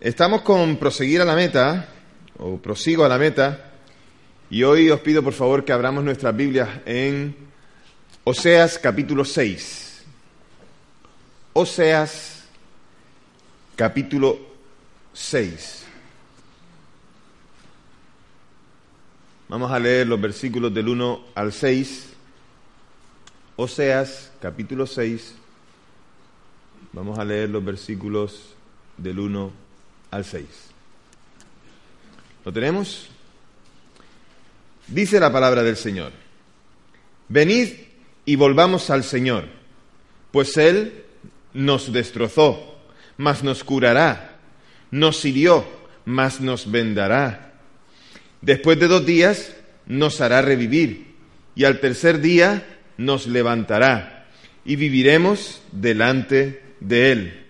Estamos con proseguir a la meta, o prosigo a la meta, y hoy os pido por favor que abramos nuestras Biblias en Oseas capítulo 6. Oseas capítulo 6. Vamos a leer los versículos del 1 al 6. Oseas capítulo 6. Vamos a leer los versículos del 1 al 6. ¿Lo tenemos? Dice la palabra del Señor. Venid y volvamos al Señor, pues Él nos destrozó, mas nos curará, nos hirió, mas nos vendará. Después de dos días nos hará revivir, y al tercer día nos levantará, y viviremos delante de Él.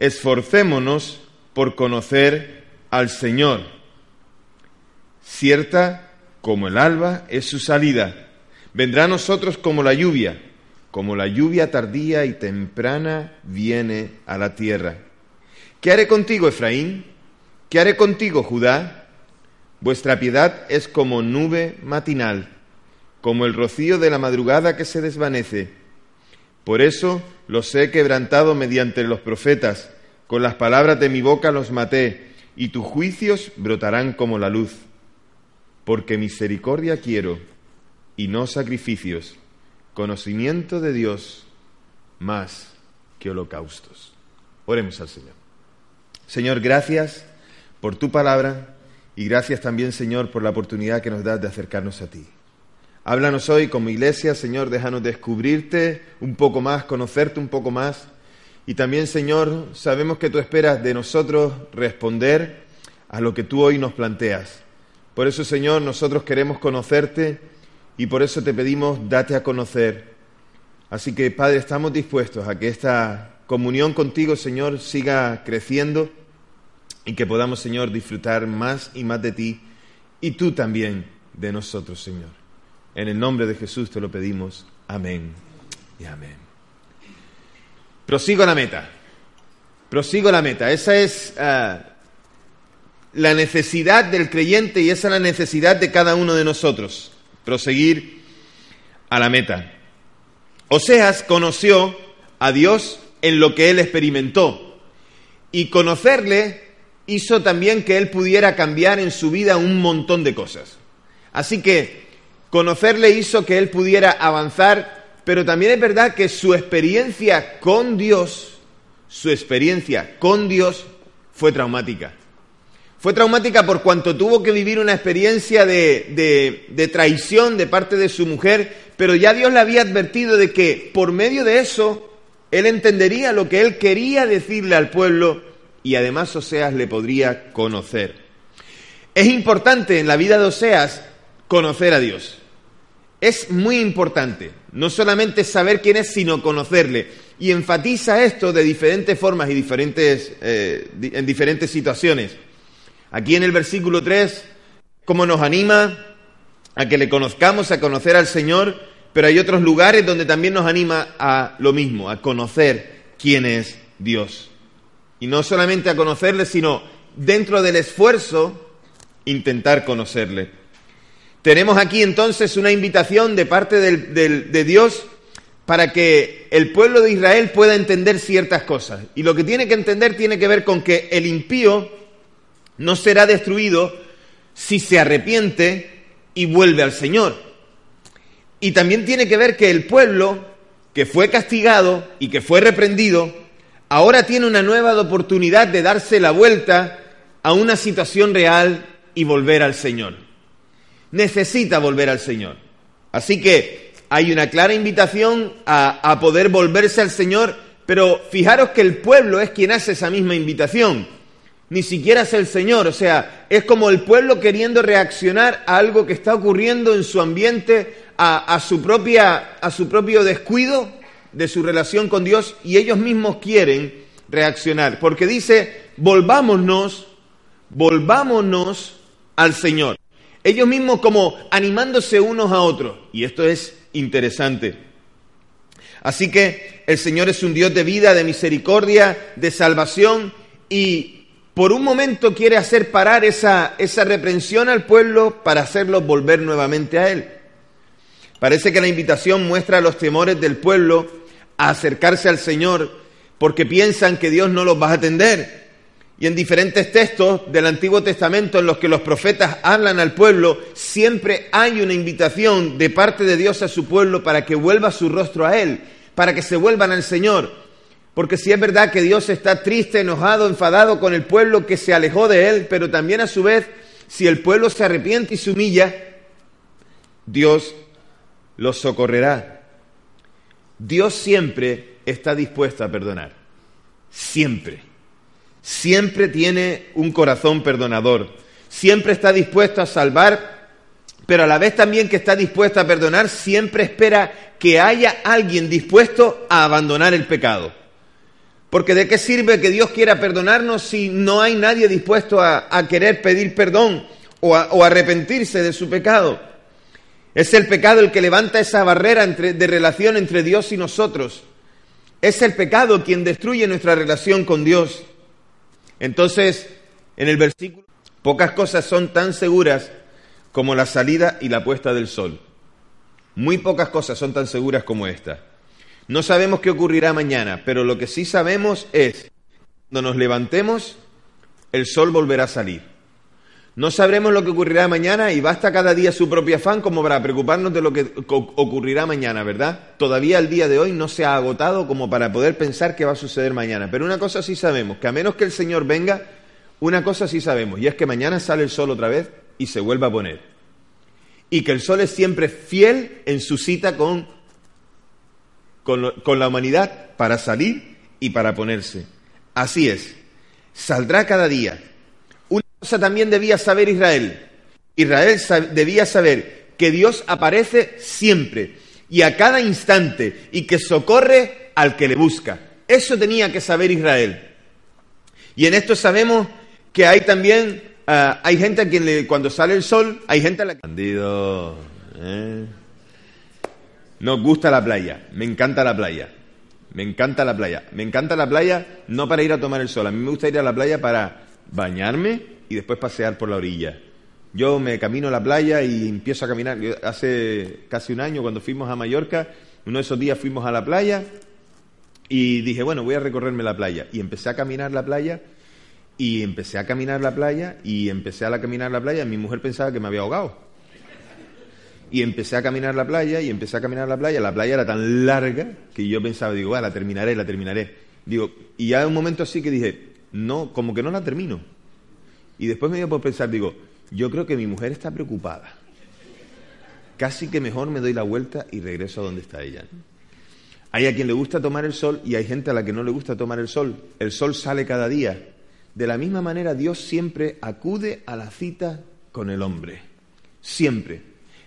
Esforcémonos por conocer al Señor. Cierta como el alba es su salida. Vendrá a nosotros como la lluvia, como la lluvia tardía y temprana viene a la tierra. ¿Qué haré contigo, Efraín? ¿Qué haré contigo, Judá? Vuestra piedad es como nube matinal, como el rocío de la madrugada que se desvanece. Por eso los he quebrantado mediante los profetas, con las palabras de mi boca los maté, y tus juicios brotarán como la luz. Porque misericordia quiero, y no sacrificios, conocimiento de Dios más que holocaustos. Oremos al Señor. Señor, gracias por tu palabra y gracias también, Señor, por la oportunidad que nos das de acercarnos a ti. Háblanos hoy como iglesia, Señor, déjanos descubrirte un poco más, conocerte un poco más. Y también, Señor, sabemos que tú esperas de nosotros responder a lo que tú hoy nos planteas. Por eso, Señor, nosotros queremos conocerte y por eso te pedimos, date a conocer. Así que, Padre, estamos dispuestos a que esta comunión contigo, Señor, siga creciendo y que podamos, Señor, disfrutar más y más de ti y tú también de nosotros, Señor. En el nombre de Jesús te lo pedimos. Amén y amén. Prosigo la meta. Prosigo la meta. Esa es uh, la necesidad del creyente y esa es la necesidad de cada uno de nosotros. Proseguir a la meta. Oseas conoció a Dios en lo que él experimentó. Y conocerle hizo también que él pudiera cambiar en su vida un montón de cosas. Así que conocerle hizo que él pudiera avanzar, pero también es verdad que su experiencia con Dios, su experiencia con Dios fue traumática. Fue traumática por cuanto tuvo que vivir una experiencia de, de, traición de parte de su mujer, pero ya Dios le había advertido de que por medio de eso él entendería lo que él quería decirle al pueblo y además Oseas le podría conocer. Es importante en la vida de Oseas conocer a Dios. Es muy importante, no solamente saber quién es, sino conocerle. Y enfatiza esto de diferentes formas y diferentes, eh, en diferentes situaciones. Aquí en el versículo 3, cómo nos anima a que le conozcamos, a conocer al Señor, pero hay otros lugares donde también nos anima a lo mismo, a conocer quién es Dios. Y no solamente a conocerle, sino dentro del esfuerzo, intentar conocerle. Tenemos aquí entonces una invitación de parte de Dios para que el pueblo de Israel pueda entender ciertas cosas. Y lo que tiene que entender tiene que ver con que el impío no será destruido si se arrepiente y vuelve al Señor. Y también tiene que ver que el pueblo que fue castigado y que fue reprendido, ahora tiene una nueva oportunidad de darse la vuelta a una situación real y volver al Señor. Necesita volver al Señor. Así que hay una clara invitación a, a, poder volverse al Señor, pero fijaros que el pueblo es quien hace esa misma invitación. ni siquiera es el Señor. O sea, es como el pueblo queriendo reaccionar a algo que está ocurriendo en su ambiente, a, su, propia, a su propio descuido de su relación con Dios, y ellos mismos quieren reaccionar. Porque dice, volvámonos, volvámonos al Señor. Ellos mismos como animándose unos a otros. Y esto es interesante. Así que el Señor es un Dios de vida, de misericordia, de salvación y por un momento quiere hacer parar esa, esa reprensión al pueblo para hacerlo volver nuevamente a Él. Parece que la invitación muestra los temores del pueblo a acercarse al Señor porque piensan que Dios no los va a atender. Y en diferentes textos del Antiguo Testamento en los que los profetas hablan al pueblo, siempre hay una invitación de parte de Dios a su pueblo para que vuelva su rostro a Él para que se vuelvan al Señor. Porque si es verdad que Dios está triste, enojado, enfadado con el pueblo que se alejó de Él, pero también a su vez, si el pueblo se arrepiente y se humilla, Dios los socorrerá. Dios siempre está dispuesto a perdonar. Siempre. Siempre tiene un corazón perdonador. Siempre está dispuesto a salvar pero a la vez también que está dispuesto a perdonar, siempre espera que haya alguien dispuesto a abandonar el pecado. Porque de qué sirve que Dios quiera perdonarnos si no hay nadie dispuesto a, querer pedir perdón o, o, arrepentirse de su pecado. Es el pecado el que levanta esa barrera entre, de relación entre Dios y nosotros. Es el pecado quien destruye nuestra relación con Dios. Entonces, en el versículo, pocas cosas son tan seguras como la salida y la puesta del sol. Muy pocas cosas son tan seguras como esta. No sabemos qué ocurrirá mañana, pero lo que sí sabemos es, cuando nos levantemos, el sol volverá a salir. No sabremos lo que ocurrirá mañana y basta cada día su propio afán como para preocuparnos de lo que ocurrirá mañana, ¿verdad? Todavía el día de hoy no se ha agotado como para poder pensar qué va a suceder mañana. Pero una cosa sí sabemos, que a menos que el Señor venga, una cosa sí sabemos, y es que mañana sale el sol otra vez y se vuelve a poner. Y que el sol es siempre fiel en su cita con, con, la humanidad para salir y para ponerse. Así es, saldrá cada día. Cosa también debía saber Israel. Israel debía saber que Dios aparece siempre y a cada instante y que socorre al que le busca. Eso tenía que saber Israel. Y en esto sabemos que hay también Ah, hay gente a quien le, cuando sale el sol, hay gente a la que... Bandido, ¿eh? Nos gusta la playa, me encanta la playa, me encanta la playa, me encanta la playa no para ir a tomar el sol, a mí me gusta ir a la playa para bañarme y después pasear por la orilla. Yo me camino a la playa y empiezo a caminar. hace casi un año cuando fuimos a Mallorca, uno de esos días fuimos a la playa y dije, bueno, voy a recorrerme la playa. Y empecé a caminar la playa y empecé a caminar la playa y empecé a caminar la playa. Mi mujer pensaba que me había ahogado. Y empecé a caminar la playa y empecé a caminar la playa. La playa era tan larga que yo pensaba, digo, va, la terminaré, la terminaré. Digo, y ya un momento así que dije, no, como que no la termino. Y después me dio por pensar, digo, yo creo que mi mujer está preocupada. Casi que mejor me doy la vuelta y regreso a donde está ella. Hay a quien le gusta tomar el sol y hay gente a la que no le gusta tomar el sol. El sol sale cada día de la misma manera, Dios siempre acude a la cita con el hombre. Siempre.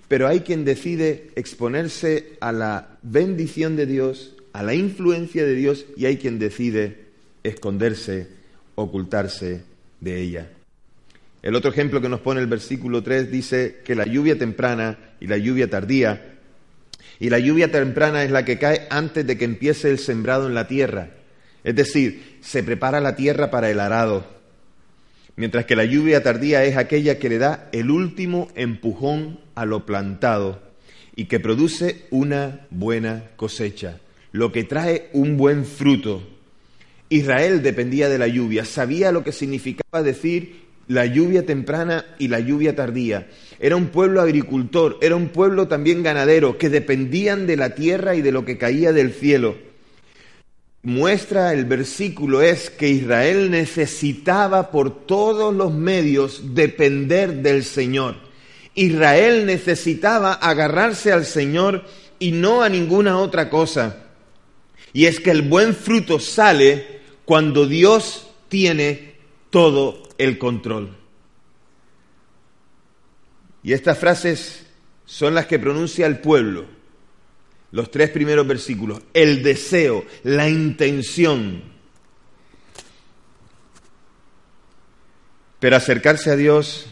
Pero hay quien decide exponerse a la bendición de Dios, a la influencia de Dios, y hay quien decide esconderse, ocultarse de ella. El otro ejemplo que nos pone el versículo 3 dice que la lluvia temprana y la lluvia tardía, y la lluvia temprana es la que cae antes de que empiece el sembrado en la tierra, es decir, se prepara la tierra para el arado, mientras que la lluvia tardía es aquella que le da el último empujón a lo plantado y que produce una buena cosecha, lo que trae un buen fruto. Israel dependía de la lluvia, sabía lo que significaba decir la lluvia temprana y la lluvia tardía. Era un pueblo agricultor, era un pueblo también ganadero, que dependían de la tierra y de lo que caía del cielo muestra el versículo es que Israel necesitaba por todos los medios depender del Señor. Israel necesitaba agarrarse al Señor y no a ninguna otra cosa. Y es que el buen fruto sale cuando Dios tiene todo el control. Y estas frases son las que pronuncia el pueblo. Los tres primeros versículos. El deseo, la intención. Pero acercarse a Dios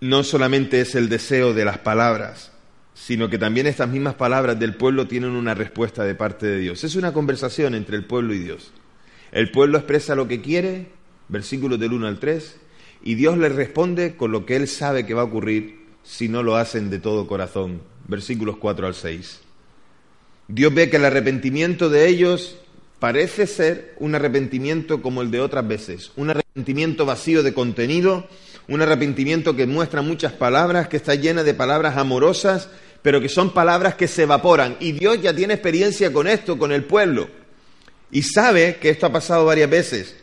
no solamente es el deseo de las palabras, sino que también estas mismas palabras del pueblo tienen una respuesta de parte de Dios. Es una conversación entre el pueblo y Dios. El pueblo expresa lo que quiere, versículos del 1 al 3, y Dios le responde con lo que él sabe que va a ocurrir si no lo hacen de todo corazón, versículos 4 al 6. Dios ve que el arrepentimiento de ellos parece ser un arrepentimiento como el de otras veces, un arrepentimiento vacío de contenido, un arrepentimiento que muestra muchas palabras, que está llena de palabras amorosas, pero que son palabras que se evaporan. Y Dios ya tiene experiencia con esto, con el pueblo, y sabe que esto ha pasado varias veces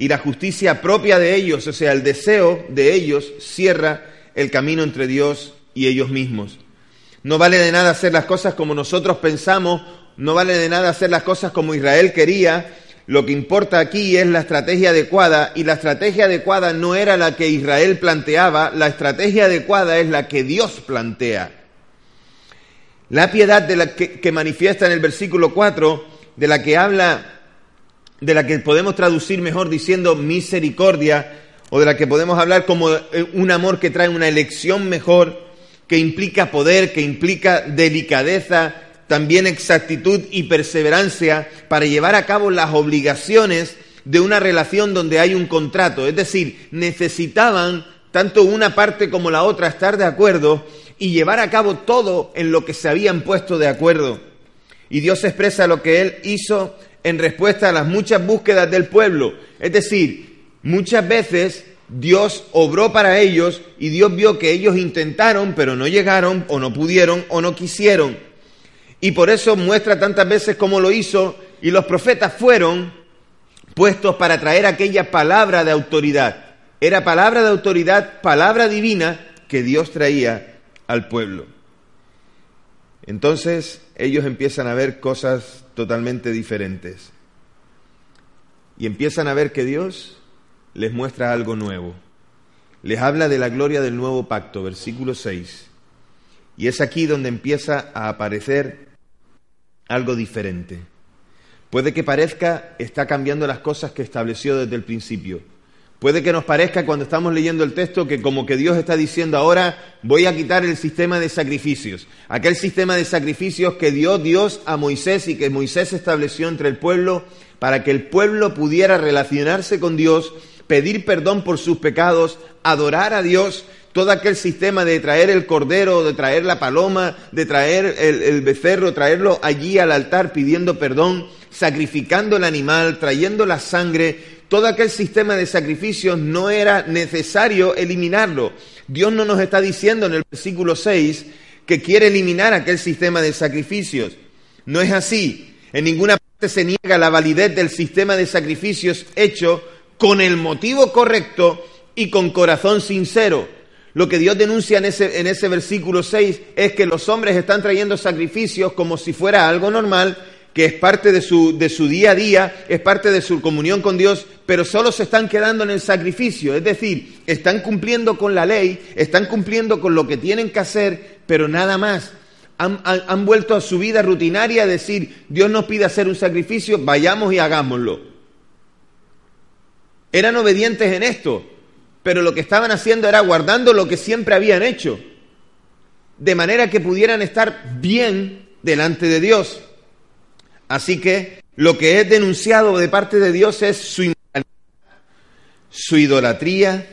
y la justicia propia de ellos, o sea, el deseo de ellos, cierra el camino entre Dios y ellos mismos. No vale de nada hacer las cosas como nosotros pensamos, no vale de nada hacer las cosas como Israel quería. Lo que importa aquí es la estrategia adecuada y la estrategia adecuada no era la que Israel planteaba, la estrategia adecuada es la que Dios plantea. La piedad de la que, que manifiesta en el versículo 4, de la que habla de la que podemos traducir mejor diciendo misericordia, o de la que podemos hablar como eh, un amor que trae una elección mejor, que implica poder, que implica delicadeza, también exactitud y perseverancia para llevar a cabo las obligaciones de una relación donde hay un contrato. Es decir, necesitaban tanto una parte como la otra estar de acuerdo y llevar a cabo todo en lo que se habían puesto de acuerdo. Y Dios expresa lo que Él hizo en respuesta a las muchas búsquedas del pueblo. Es decir, muchas veces Dios obró para ellos y Dios vio que ellos intentaron, pero no llegaron o no pudieron o no quisieron. Y por eso muestra tantas veces cómo lo hizo y los profetas fueron puestos para traer aquella palabra de autoridad. Era palabra de autoridad, palabra divina que Dios traía al pueblo. Entonces ellos empiezan a ver cosas totalmente diferentes. Y empiezan a ver que Dios les muestra algo nuevo. Les habla de la gloria del nuevo pacto, versículo 6. Y es aquí donde empieza a aparecer algo diferente. Puede que parezca está cambiando las cosas que estableció desde el principio, Puede que nos parezca cuando estamos leyendo el texto que como que Dios está diciendo ahora voy a quitar el sistema de sacrificios, aquel sistema de sacrificios que dio Dios a Moisés y que Moisés estableció entre el pueblo para que el pueblo pudiera relacionarse con Dios, pedir perdón por sus pecados, adorar a Dios, todo aquel sistema de traer el cordero, de traer la paloma, de traer el, el becerro, traerlo allí al altar pidiendo perdón, sacrificando el animal, trayendo la sangre, todo aquel sistema de sacrificios no era necesario eliminarlo. Dios no nos está diciendo en el versículo 6 que quiere eliminar aquel sistema de sacrificios. No es así. En ninguna parte se niega la validez del sistema de sacrificios hecho con el motivo correcto y con corazón sincero. Lo que Dios denuncia en ese, en ese versículo 6 es que los hombres están trayendo sacrificios como si fuera algo normal que es parte de su, de su día a día, es parte de su comunión con Dios, pero solo se están quedando en el sacrificio, es decir, están cumpliendo con la ley, están cumpliendo con lo que tienen que hacer, pero nada más. Han, han vuelto a su vida rutinaria a decir, Dios nos pide hacer un sacrificio, vayamos y hagámoslo. Eran obedientes en esto, pero lo que estaban haciendo era guardando lo que siempre habían hecho, de manera que pudieran estar bien delante de Dios. Así que lo que es denunciado de parte de Dios es su inmoralidad, su idolatría,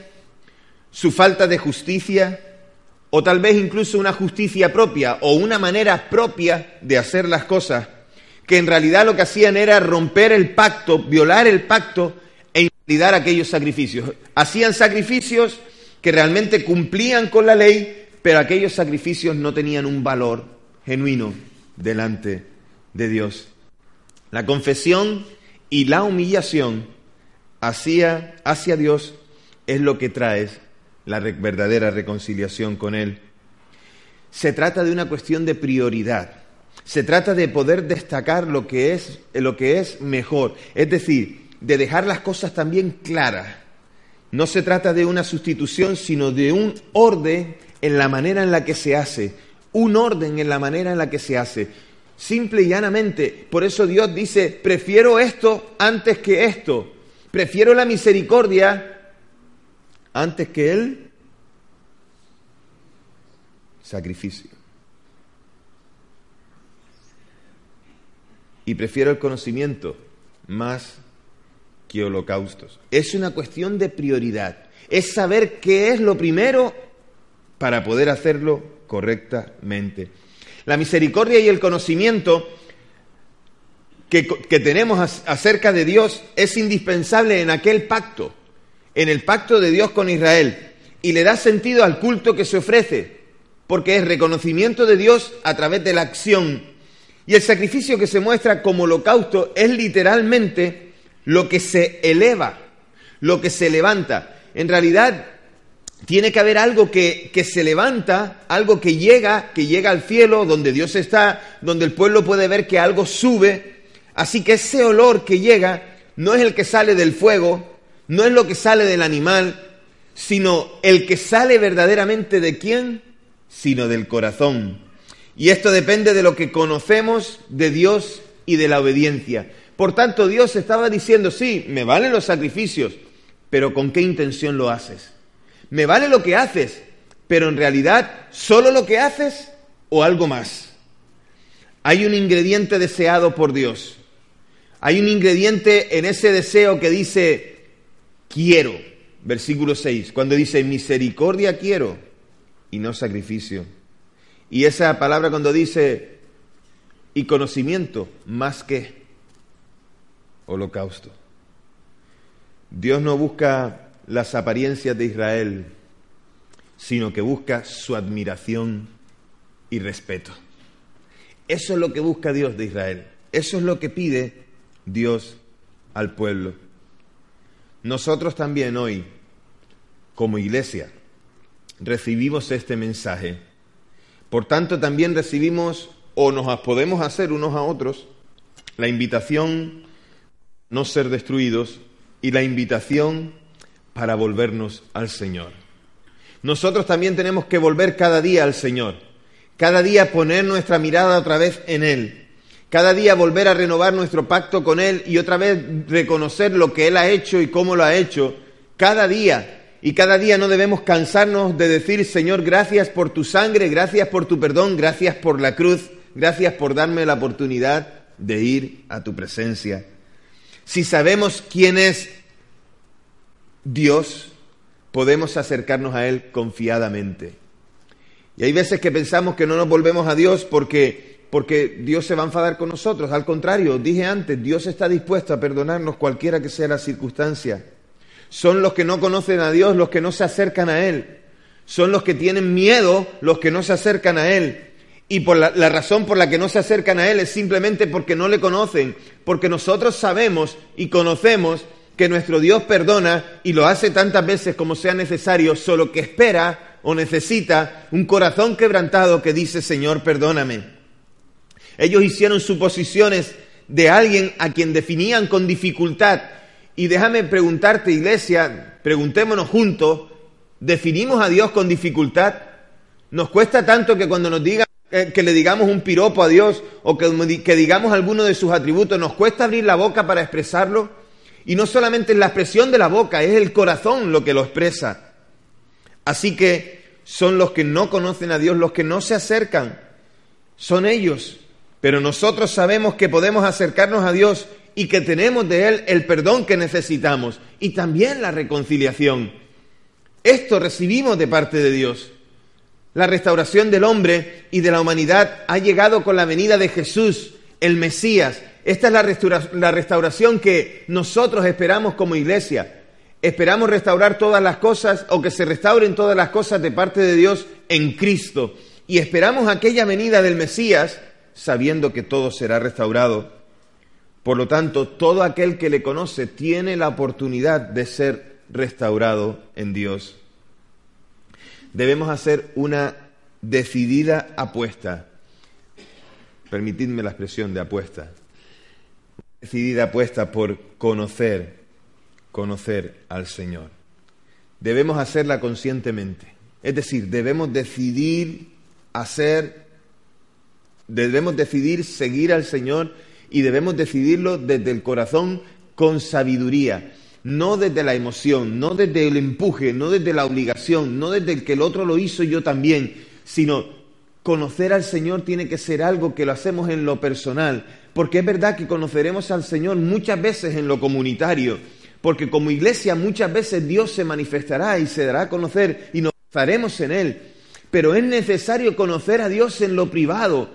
su falta de justicia, o tal vez incluso una justicia propia o una manera propia de hacer las cosas, que en realidad lo que hacían era romper el pacto, violar el pacto e invalidar aquellos sacrificios. Hacían sacrificios que realmente cumplían con la ley, pero aquellos sacrificios no tenían un valor genuino delante de Dios. La confesión y la humillación hacia, hacia Dios es lo que trae la verdadera reconciliación con Él. Se trata de una cuestión de prioridad. Se trata de poder destacar lo que es, lo que es mejor. Es decir, de dejar las cosas también claras. No se trata de una sustitución, sino de un orden en la manera en la que se hace. Un orden en la manera en la que se hace. Simple y llanamente. Por eso Dios dice, prefiero esto antes que esto. Prefiero la misericordia antes que el sacrificio. Y prefiero el conocimiento más que holocaustos. Es una cuestión de prioridad. Es saber qué es lo primero para poder hacerlo correctamente. La misericordia y el conocimiento que, tenemos acerca de Dios es indispensable en aquel pacto, en el pacto de Dios con Israel, y le da sentido al culto que se ofrece, porque es reconocimiento de Dios a través de la acción. Y el sacrificio que se muestra como holocausto es literalmente lo que se eleva, lo que se levanta. En realidad, tiene que haber algo que, se levanta, algo que llega, que llega al cielo, donde Dios está, donde el pueblo puede ver que algo sube. Así que ese olor que llega no es el que sale del fuego, no es lo que sale del animal, sino el que sale verdaderamente de quién, sino del corazón. Y esto depende de lo que conocemos de Dios y de la obediencia. Por tanto, Dios estaba diciendo, sí, me valen los sacrificios, pero ¿con qué intención lo haces? Me vale lo que haces, pero en realidad solo lo que haces o algo más. Hay un ingrediente deseado por Dios. Hay un ingrediente en ese deseo que dice, quiero, versículo 6, cuando dice, misericordia quiero y no sacrificio. Y esa palabra cuando dice, y conocimiento más que holocausto. Dios no busca las apariencias de Israel, sino que busca su admiración y respeto. Eso es lo que busca Dios de Israel. Eso es lo que pide Dios al pueblo. Nosotros también hoy, como iglesia, recibimos este mensaje. Por tanto, también recibimos o nos podemos hacer unos a otros la invitación no ser destruidos y la invitación para volvernos al Señor. Nosotros también tenemos que volver cada día al Señor, cada día poner nuestra mirada otra vez en Él, cada día volver a renovar nuestro pacto con Él y otra vez reconocer lo que Él ha hecho y cómo lo ha hecho, cada día. Y cada día no debemos cansarnos de decir, Señor, gracias por tu sangre, gracias por tu perdón, gracias por la cruz, gracias por darme la oportunidad de ir a tu presencia. Si sabemos quién es Dios, podemos acercarnos a Él confiadamente. Y hay veces que pensamos que no nos volvemos a Dios porque, porque Dios se va a enfadar con nosotros. Al contrario, dije antes, Dios está dispuesto a perdonarnos cualquiera que sea la circunstancia. Son los que no conocen a Dios los que no se acercan a Él. Son los que tienen miedo los que no se acercan a Él. Y por la, la, razón por la que no se acercan a Él es simplemente porque no le conocen, porque nosotros sabemos y conocemos que nuestro Dios perdona y lo hace tantas veces como sea necesario, solo que espera o necesita un corazón quebrantado que dice, Señor, perdóname. Ellos hicieron suposiciones de alguien a quien definían con dificultad. Y déjame preguntarte, iglesia, preguntémonos juntos, ¿definimos a Dios con dificultad? ¿Nos cuesta tanto que cuando nos digan eh, que le digamos un piropo a Dios o que, que digamos alguno de sus atributos, nos cuesta abrir la boca para expresarlo? Y no solamente es la expresión de la boca, es el corazón lo que lo expresa. Así que son los que no conocen a Dios, los que no se acercan. Son ellos. Pero nosotros sabemos que podemos acercarnos a Dios y que tenemos de Él el perdón que necesitamos y también la reconciliación. Esto recibimos de parte de Dios. La restauración del hombre y de la humanidad ha llegado con la venida de Jesús, el Mesías, esta es la, restauración que nosotros esperamos como iglesia. Esperamos restaurar todas las cosas o que se restauren todas las cosas de parte de Dios en Cristo. Y esperamos aquella venida del Mesías sabiendo que todo será restaurado. Por lo tanto, todo aquel que le conoce tiene la oportunidad de ser restaurado en Dios. Debemos hacer una decidida apuesta. Permitidme la expresión de apuesta decidida apuesta por conocer, conocer al Señor. Debemos hacerla conscientemente. Es decir, debemos decidir hacer, debemos decidir seguir al Señor y debemos decidirlo desde el corazón con sabiduría, no desde la emoción, no desde el empuje, no desde la obligación, no desde el que el otro lo hizo yo también, sino conocer al Señor tiene que ser algo que lo hacemos en lo personal, porque es verdad que conoceremos al Señor muchas veces en lo comunitario, porque como iglesia muchas veces Dios se manifestará y se dará a conocer y nos estaremos en Él, pero es necesario conocer a Dios en lo privado,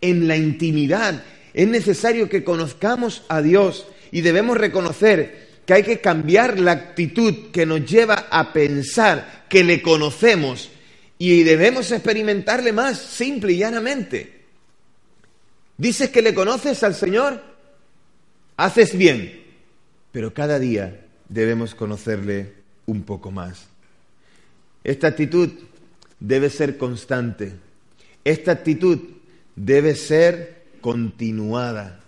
en la intimidad, es necesario que conozcamos a Dios y debemos reconocer que hay que cambiar la actitud que nos lleva a pensar que le conocemos y debemos experimentarle más, simple y llanamente. Dices que le conoces al Señor, haces bien, pero cada día debemos conocerle un poco más. Esta actitud debe ser constante. Esta actitud debe ser continuada.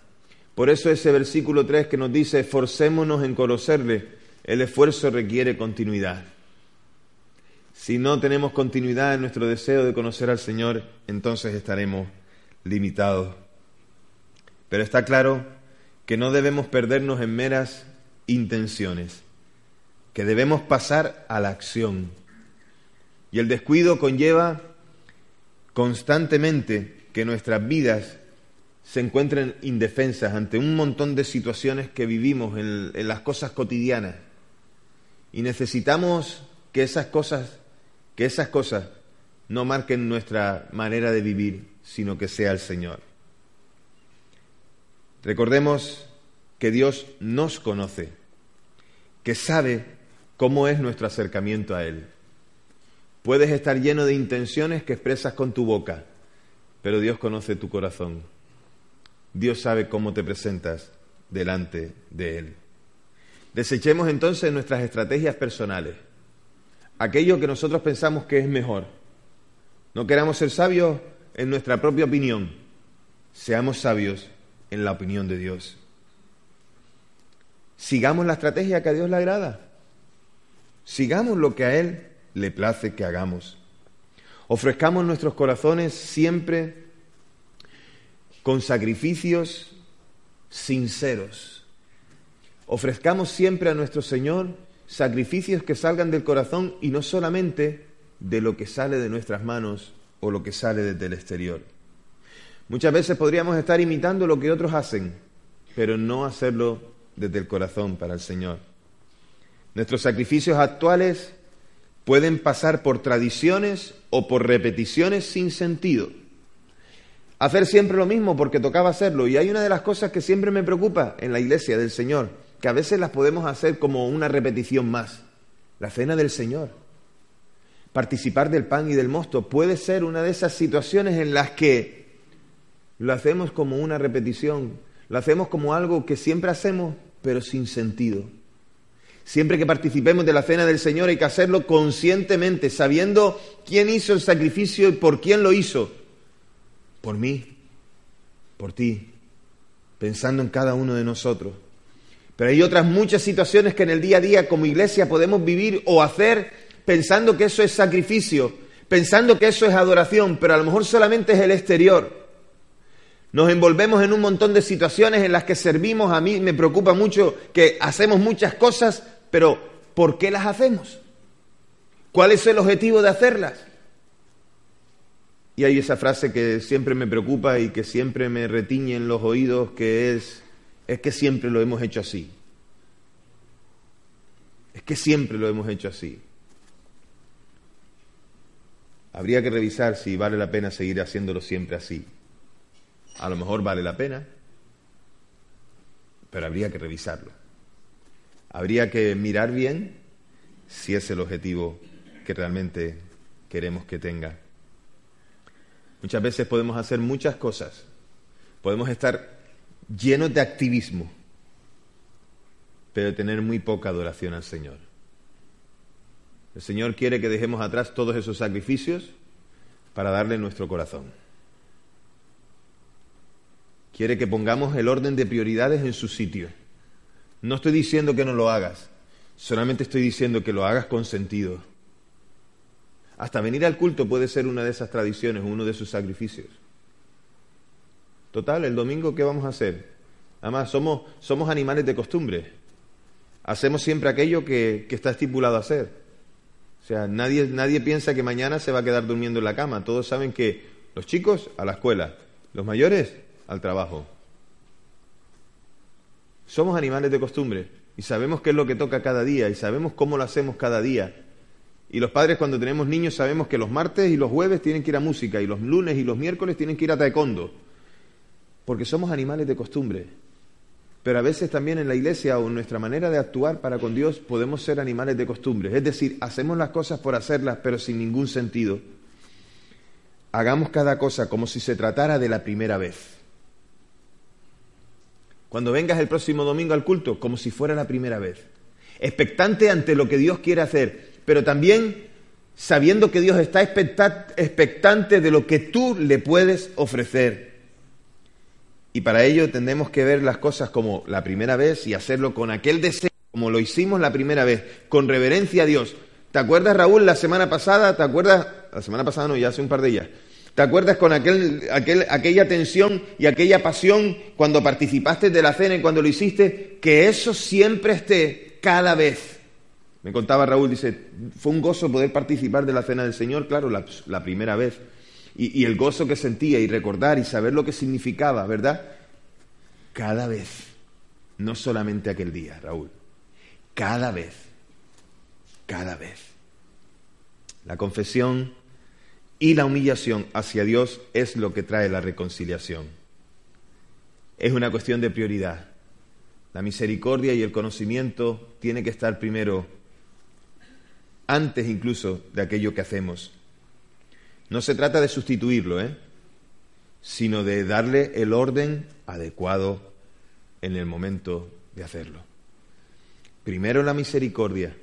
Por eso ese versículo 3 que nos dice, esforcémonos en conocerle, el esfuerzo requiere continuidad. Si no tenemos continuidad en nuestro deseo de conocer al Señor, entonces estaremos limitados. Pero está claro que no debemos perdernos en meras intenciones, que debemos pasar a la acción. Y el descuido conlleva constantemente que nuestras vidas se encuentren indefensas ante un montón de situaciones que vivimos en, las cosas cotidianas. Y necesitamos que esas cosas, que esas cosas no marquen nuestra manera de vivir, sino que sea el Señor. Recordemos que Dios nos conoce, que sabe cómo es nuestro acercamiento a Él. Puedes estar lleno de intenciones que expresas con tu boca, pero Dios conoce tu corazón. Dios sabe cómo te presentas delante de Él. Desechemos entonces nuestras estrategias personales, aquello que nosotros pensamos que es mejor. No queramos ser sabios en nuestra propia opinión, seamos sabios en la opinión de Dios. Sigamos la estrategia que a Dios le agrada. Sigamos lo que a Él le place que hagamos. Ofrezcamos nuestros corazones siempre con sacrificios sinceros. Ofrezcamos siempre a nuestro Señor sacrificios que salgan del corazón y no solamente de lo que sale de nuestras manos o lo que sale desde el exterior. Muchas veces podríamos estar imitando lo que otros hacen, pero no hacerlo desde el corazón para el Señor. Nuestros sacrificios actuales pueden pasar por tradiciones o por repeticiones sin sentido hacer siempre lo mismo porque tocaba hacerlo. Y hay una de las cosas que siempre me preocupa en la iglesia del Señor, que a veces las podemos hacer como una repetición más. La cena del Señor. Participar del pan y del mosto puede ser una de esas situaciones en las que lo hacemos como una repetición, lo hacemos como algo que siempre hacemos, pero sin sentido. Siempre que participemos de la cena del Señor hay que hacerlo conscientemente, sabiendo quién hizo el sacrificio y por quién lo hizo por mí, por ti, pensando en cada uno de nosotros. Pero hay otras muchas situaciones que en el día a día como iglesia podemos vivir o hacer pensando que eso es sacrificio, pensando que eso es adoración, pero a lo mejor solamente es el exterior. Nos envolvemos en un montón de situaciones en las que servimos, a mí me preocupa mucho que hacemos muchas cosas, pero ¿por qué las hacemos? ¿Cuál es el objetivo de hacerlas? Y hay esa frase que siempre me preocupa y que siempre me retiñe en los oídos, que es, es que siempre lo hemos hecho así. Es que siempre lo hemos hecho así. Habría que revisar si vale la pena seguir haciéndolo siempre así. A lo mejor vale la pena, pero habría que revisarlo. Habría que mirar bien si es el objetivo que realmente queremos que tenga. Muchas veces podemos hacer muchas cosas. Podemos estar llenos de activismo, pero tener muy poca adoración al Señor. El Señor quiere que dejemos atrás todos esos sacrificios para darle nuestro corazón. Quiere que pongamos el orden de prioridades en su sitio. No estoy diciendo que no lo hagas, solamente estoy diciendo que lo hagas con sentido. Hasta venir al culto puede ser una de esas tradiciones, uno de sus sacrificios. Total, el domingo, ¿qué vamos a hacer? Además, somos, somos animales de costumbre. Hacemos siempre aquello que, que está estipulado a hacer. O sea, nadie, nadie piensa que mañana se va a quedar durmiendo en la cama. Todos saben que los chicos a la escuela, los mayores al trabajo. Somos animales de costumbre y sabemos qué es lo que toca cada día y sabemos cómo lo hacemos cada día. Y los padres cuando tenemos niños sabemos que los martes y los jueves tienen que ir a música y los lunes y los miércoles tienen que ir a taekwondo. Porque somos animales de costumbre. Pero a veces también en la iglesia o en nuestra manera de actuar para con Dios podemos ser animales de costumbre. Es decir, hacemos las cosas por hacerlas pero sin ningún sentido. Hagamos cada cosa como si se tratara de la primera vez. Cuando vengas el próximo domingo al culto, como si fuera la primera vez. Expectante ante lo que Dios quiere hacer pero también sabiendo que Dios está expectante de lo que tú le puedes ofrecer. Y para ello tendremos que ver las cosas como la primera vez y hacerlo con aquel deseo, como lo hicimos la primera vez, con reverencia a Dios. ¿Te acuerdas, Raúl, la semana pasada? ¿Te acuerdas? La semana pasada no, ya hace un par de días. ¿Te acuerdas con aquel, aquel, aquella tensión y aquella pasión cuando participaste de la cena y cuando lo hiciste? Que eso siempre esté cada vez me contaba Raúl, dice, fue un gozo poder participar de la cena del Señor, claro, la, primera vez. Y, el gozo que sentía y recordar y saber lo que significaba, ¿verdad? Cada vez, no solamente aquel día, Raúl, cada vez, cada vez. La confesión y la humillación hacia Dios es lo que trae la reconciliación. Es una cuestión de prioridad. La misericordia y el conocimiento tiene que estar primero antes incluso de aquello que hacemos. No se trata de sustituirlo, ¿eh? sino de darle el orden adecuado en el momento de hacerlo. Primero la misericordia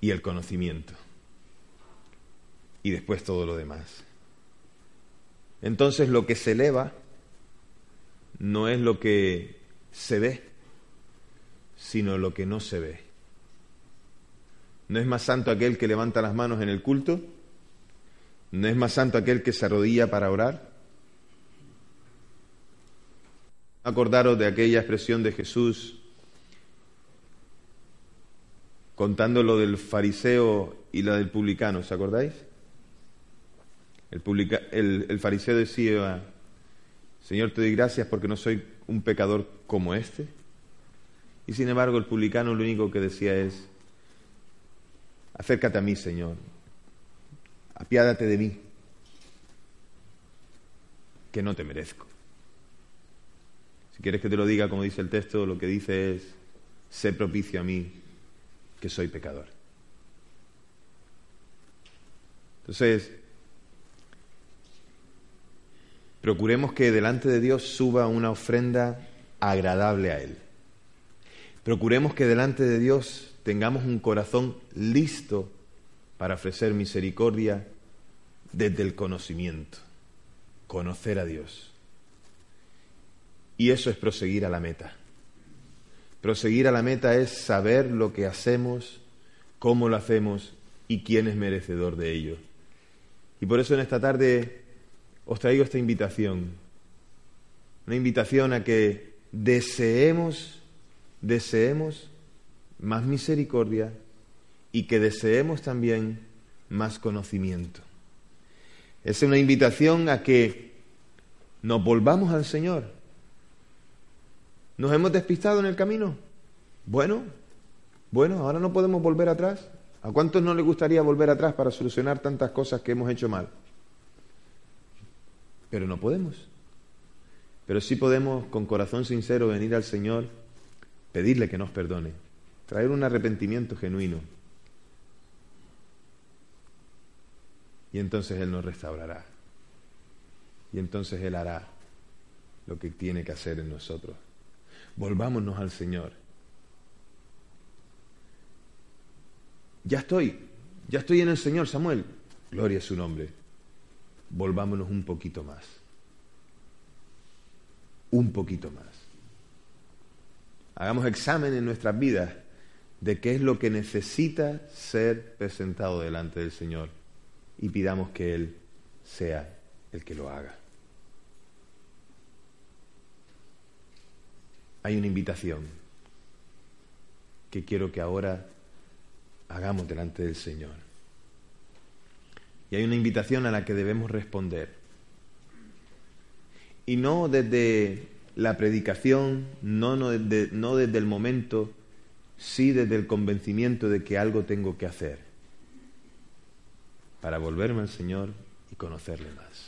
y el conocimiento. Y después todo lo demás. Entonces lo que se eleva no es lo que se ve, sino lo que no se ve. ¿No es más santo aquel que levanta las manos en el culto? ¿No es más santo aquel que se arrodilla para orar? Acordaros de aquella expresión de Jesús contando lo del fariseo y la del publicano, ¿os acordáis? El, el fariseo decía, Señor, te doy gracias porque no soy un pecador como este. Y sin embargo el publicano lo único que decía es, Acércate a mí, Señor. Apiádate de mí, que no te merezco. Si quieres que te lo diga como dice el texto, lo que dice es, sé propicio a mí, que soy pecador. Entonces, procuremos que delante de Dios suba una ofrenda agradable a Él. Procuremos que delante de Dios tengamos un corazón listo para ofrecer misericordia desde el conocimiento, conocer a Dios. Y eso es proseguir a la meta. Proseguir a la meta es saber lo que hacemos, cómo lo hacemos y quién es merecedor de ello. Y por eso en esta tarde os traigo esta invitación, una invitación a que deseemos, deseemos más misericordia y que deseemos también más conocimiento. Es una invitación a que nos volvamos al Señor. ¿Nos hemos despistado en el camino? Bueno, bueno, ahora no podemos volver atrás. ¿A cuántos no les gustaría volver atrás para solucionar tantas cosas que hemos hecho mal? Pero no podemos. Pero sí podemos con corazón sincero venir al Señor, pedirle que nos perdone traer un arrepentimiento genuino. Y entonces Él nos restaurará. Y entonces Él hará lo que tiene que hacer en nosotros. Volvámonos al Señor. Ya estoy, ya estoy en el Señor, Samuel. Gloria a su nombre. Volvámonos un poquito más. un poquito más. Hagamos examen en nuestras vidas de qué es lo que necesita ser presentado delante del Señor y pidamos que Él sea el que lo haga. Hay una invitación que quiero que ahora hagamos delante del Señor. Y hay una invitación a la que debemos responder. Y no desde la predicación, no, no, desde, el momento, sí desde el convencimiento de que algo tengo que hacer para volverme al Señor y conocerle más.